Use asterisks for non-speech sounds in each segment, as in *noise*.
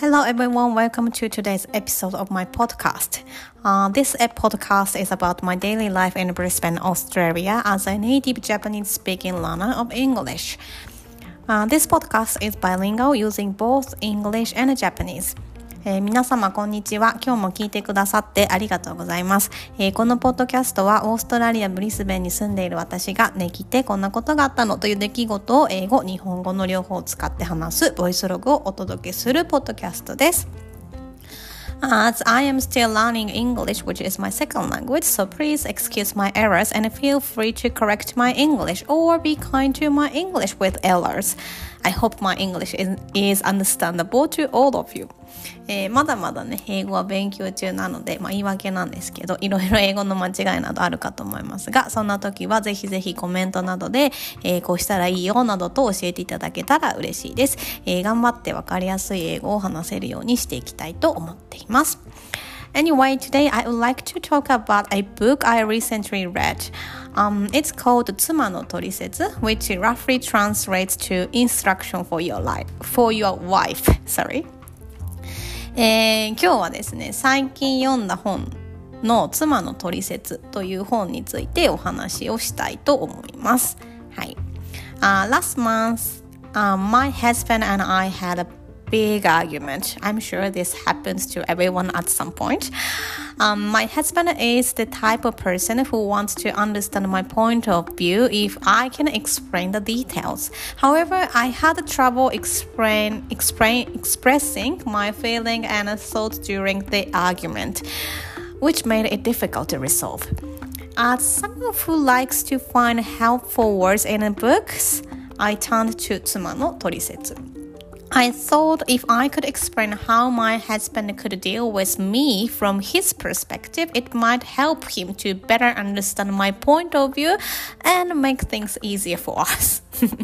Hello, everyone. Welcome to today's episode of my podcast. Uh, this podcast is about my daily life in Brisbane, Australia, as a native Japanese speaking learner of English. Uh, this podcast is bilingual using both English and Japanese. えー、皆様こんにちは。今日も聞いてくださってありがとうございます、えー、このポッドキャストはオーストラリア・ブリスベンに住んでいる私がね来てこんなことがあったのという出来事を英語、日本語の両方を使って話すボイスログをお届けするポッドキャストです。As I am still learning English, which is my second language, so please excuse my errors and feel free to correct my English or be kind to my English with errors. I hope my English is, understandable to all of you. えー、まだまだね、英語は勉強中なので、まあ、言い訳なんですけど、いろいろ英語の間違いなどあるかと思いますが、そんな時はぜひぜひコメントなどで、えー、こうしたらいいよなどと教えていただけたら嬉しいです。えー、頑張ってわかりやすい英語を話せるようにしていきたいと思っています。Anyway, today I would like to talk about a book I recently read. Um, it's called 妻の取説 which roughly translates to instruction for your life, for your wife. Sorry. えー、今日はですね、最近読んだ本の妻の取説という本についてお話をしたいと思います。はい。Uh, last month, uh, my husband and I had a big argument. I'm sure this happens to everyone at some point. Um, my husband is the type of person who wants to understand my point of view if I can explain the details. However, I had trouble explain, explain, expressing my feeling and thoughts during the argument, which made it difficult to resolve. As someone who likes to find helpful words in books, I turned to 妻の取説。 I thought if I could explain how my husband could deal with me from his perspective, it might help him to better understand my point of view and make things easier for us.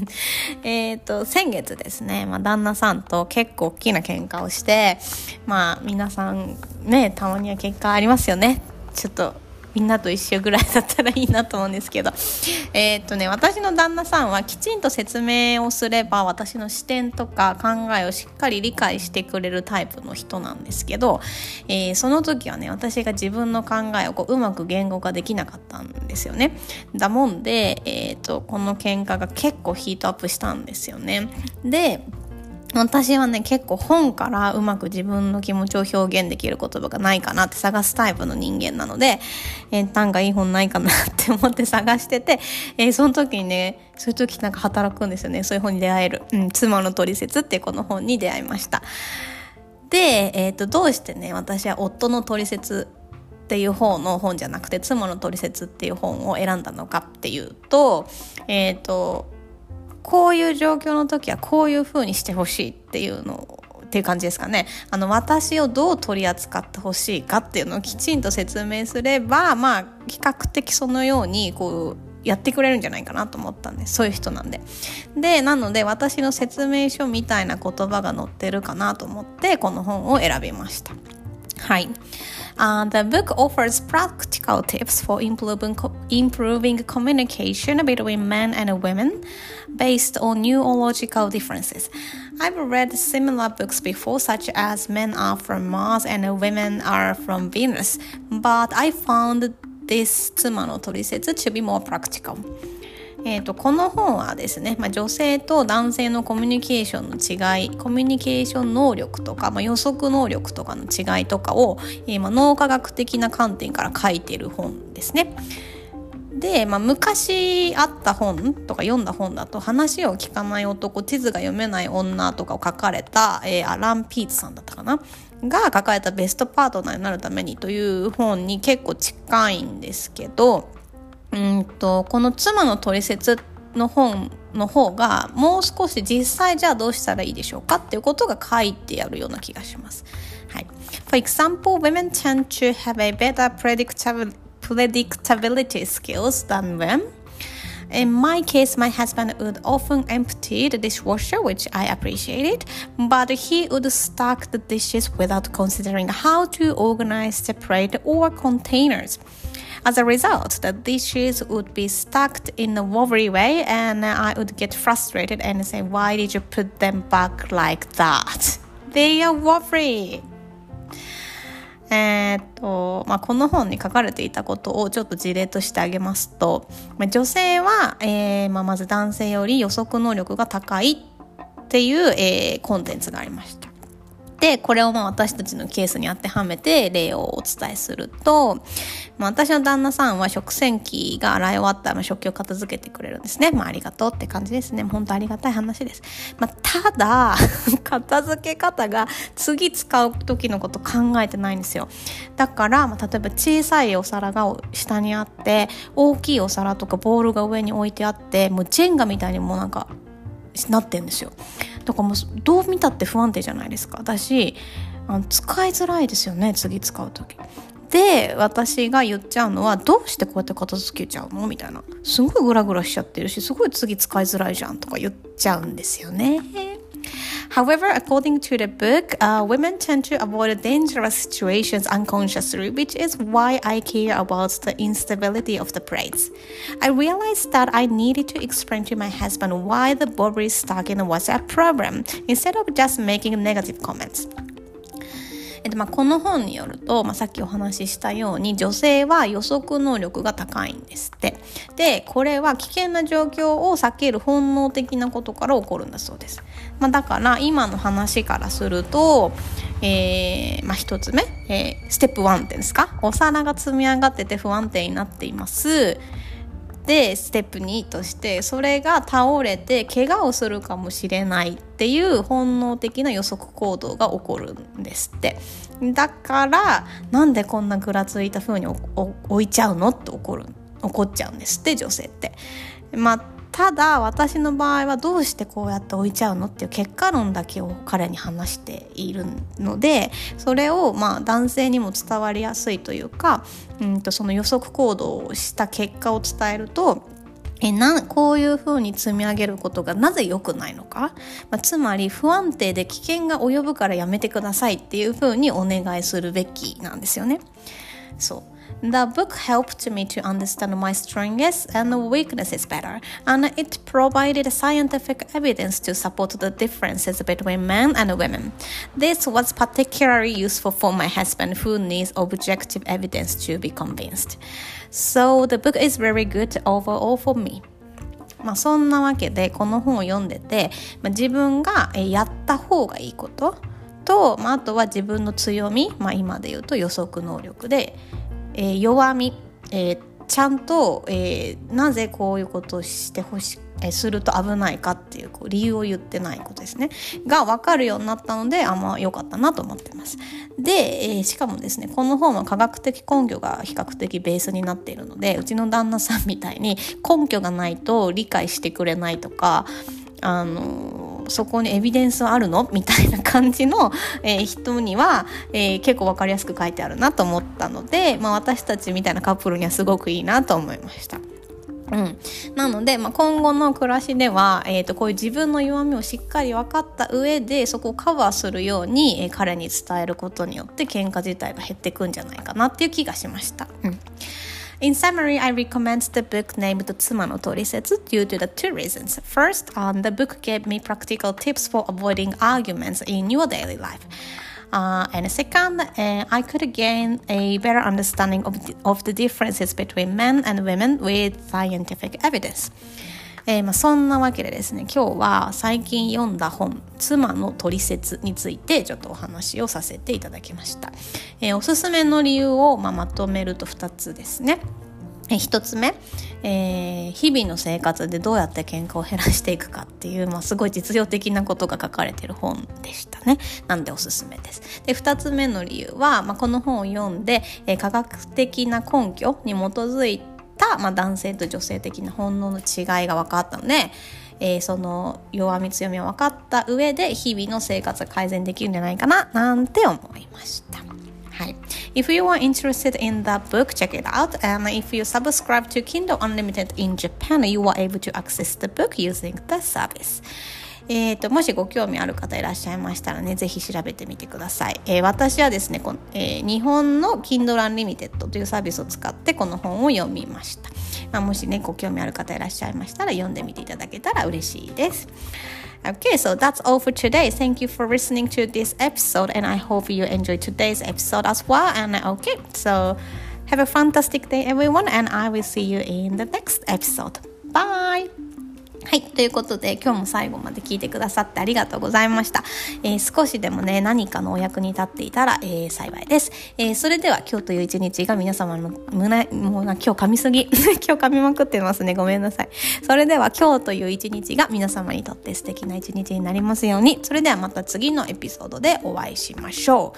*laughs* えっと、先月ですね、まあ、旦那さんと結構大きな喧嘩をして、まあ、皆さんね、たまには結果ありますよね。ちょっと みんなと一緒ぐらいだったらいいなと思うんですけど、*laughs* えー、っとね、私の旦那さんはきちんと説明をすれば私の視点とか考えをしっかり理解してくれるタイプの人なんですけど、えー、その時はね、私が自分の考えをこううまく言語化できなかったんですよね。だもんで、えー、っと、この喧嘩が結構ヒートアップしたんですよね。で、私はね、結構本からうまく自分の気持ちを表現できる言葉がないかなって探すタイプの人間なので、えー、単価いい本ないかなって思って探してて、*laughs* えー、その時にね、そういう時なんか働くんですよね。そういう本に出会える。うん、妻の取説ってこの本に出会いました。で、えっ、ー、と、どうしてね、私は夫の取説っていう方の本じゃなくて、妻の取説っていう本を選んだのかっていうと、えっ、ー、と、こういう状況の時はこういう風にしてほしいっていうのをっていう感じですかね。あの、私をどう取り扱ってほしいかっていうのをきちんと説明すれば、まあ、比較的そのように、こう、やってくれるんじゃないかなと思ったんです。そういう人なんで。で、なので私の説明書みたいな言葉が載ってるかなと思って、この本を選びました。はい。Uh, the book offers practical tips for improving, improving communication between men and women based on neurological differences. I've read similar books before, such as Men Are From Mars and Women Are From Venus, but I found this Tsuma no Torisetsu to be more practical. えーと、この本はですね、まあ、女性と男性のコミュニケーションの違いコミュニケーション能力とか、まあ、予測能力とかの違いとかを、えー、まあ、脳科学的な観点から書いてる本ですね。で、まあ、昔あった本とか読んだ本だと話を聞かない男地図が読めない女とかを書かれた、えー、アラン・ピーツさんだったかな？が書かれたベストパートナーになるためにという本に結構近いんですけどうんとこの妻の取説の本の方がもう少し実際じゃあどうしたらいいでしょうかっていうことが書いてあるような気がします。はい。For example, women tend to have a better predictability skills than men. In my case, my husband would often empty the dishwasher, which I appreciated, but he would stack the dishes without considering how to organize, separate, or containers. As a result, the dishes would be stacked in a wobbly way, and I would get frustrated and say, Why did you put them back like that? they are worried え、っと、まあ、この本に書かれていたことをちょっと事例としてあげますと、まあ、女性は、えーまあ、まず男性より予測能力が高いっていう、えー、コンテンツがありました。で、これをまあ私たちのケースに当てはめて例をお伝えすると、まあ、私の旦那さんは食洗機が洗い終わったら食器を片付けてくれるんですね。まあありがとうって感じですね。本当ありがたい話です。まあ、ただ、*laughs* 片付け方が次使う時のこと考えてないんですよ。だから、まあ、例えば小さいお皿が下にあって、大きいお皿とかボールが上に置いてあって、もうジェンガみたいにもうなんかなってんですよ。だからもうどう見たって不安定じゃないですか。だしあの使いづらいですよね次使う時。で私が言っちゃうのはどうしてこうやって片付けちゃうの？みたいな。すごいグラグラしちゃってるしすごい次使いづらいじゃんとか言っちゃうんですよね。However, according to the book, uh, women tend to avoid dangerous situations unconsciously, which is why I care about the instability of the braids. I realized that I needed to explain to my husband why the Burberry stocking was a problem instead of just making negative comments. えっとまあ、この本によると、まあ、さっきお話ししたように女性は予測能力が高いんですって。でこれは危険な状況を避ける本能的なことから起こるんだそうです、まあ、だから今の話からすると、えーまあ、1つ目、えー、ステップ1ってんですか？お皿が積み上がってて不安定になっています。でステップ2としてそれが倒れて怪我をするかもしれないっていう本能的な予測行動が起こるんですって。だからなんでこんなぐらついた風に置いちゃうのって怒る怒っちゃうんですって女性って。まただ私の場合はどうしてこうやって置いちゃうのっていう結果論だけを彼に話しているのでそれをまあ男性にも伝わりやすいというかうんとその予測行動をした結果を伝えるとえなこういうふうに積み上げることがなぜ良くないのか、まあ、つまり不安定で危険が及ぶからやめてくださいっていうふうにお願いするべきなんですよね。そう The book helped me to understand my strengths and weaknesses better, and it provided scientific evidence to support the differences between men and women. This was particularly useful for my husband, who needs objective evidence to be convinced. So, the book is very good overall for me. まあ、そんなわけでこの本を読んでて、まあ、自分がやった方がいいことと、まあ、あとは自分の強み、まあ、今で言うと予測能力で えー、弱み、えー、ちゃんと、えー、なぜこういうことをしてほしえすると危ないかっていうこう理由を言ってないことですね。が分かるようになったのであんま良かったなと思ってます。で、え、しかもですねこの本は科学的根拠が比較的ベースになっているのでうちの旦那さんみたいに根拠がないと理解してくれないとかあのそこにエビデンスはあるの？みたいな感じの、えー、人には、えー、結構分かりやすく書いてあるなと思ったので、まあ、私たちみたいなカップルにはすごくいいなと思いました。うん、なので、まあ、今後の暮らしでは、えーと、こういう自分の弱みをしっかり分かった上でそこをカバーするように、えー、彼に伝えることによって喧嘩自体が減っていくんじゃないかなっていう気がしました。うん In summary, I recommend the book named Tsuma no Torisetsu due to the two reasons. First, um, the book gave me practical tips for avoiding arguments in your daily life. Uh, and second, uh, I could gain a better understanding of the, of the differences between men and women with scientific evidence. えー、まあ、そんなわけでですね今日は最近読んだ本「妻の取説」についてちょっとお話をさせていただきました、えー、おすすめの理由を、まあ、まとめると2つですねえ1つ目、えー、日々の生活でどうやって喧嘩を減らしていくかっていう、まあ、すごい実用的なことが書かれてる本でしたね。なんでおすすめです。で2つ目の理由は、まあ、この本を読んで、えー、科学的な根拠に基づいてた、まあ、男性と女性的な本能の違いが分かったので、えー、その弱み強みを分かった上で日々の生活が改善できるんじゃないかななんて思いました。はい。If you are interested in the book, check it out. And if you subscribe to Kindle Unlimited in Japan, you are able to access the book using the service. えーと、もしご興味ある方いらっしゃいましたらね、ぜひ調べてみてください。えー、私はですねこの、えー、日本の Kindle Unlimited というサービスを使ってこの本を読みました。まあ、もしね、ご興味ある方いらっしゃいましたら読んでみていただけたら嬉しいです。Okay, so that's all for today. Thank you for listening to this episode, and I hope you enjoyed today's episode as well. And okay, so have a fantastic day, everyone, and I will see you in the next episode. Bye! はい。ということで、今日も最後まで聞いてくださってありがとうございました。えー、少しでもね、何かのお役に立っていたら、えー、幸いです。えー、それでは今日という一日が皆様の胸、もうな、今日噛みすぎ。*laughs* 今日噛みまくってますね。ごめんなさい。それでは今日という一日が皆様にとって素敵な一日になりますように。それではまた次のエピソードでお会いしましょ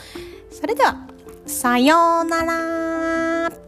う。それでは、さようなら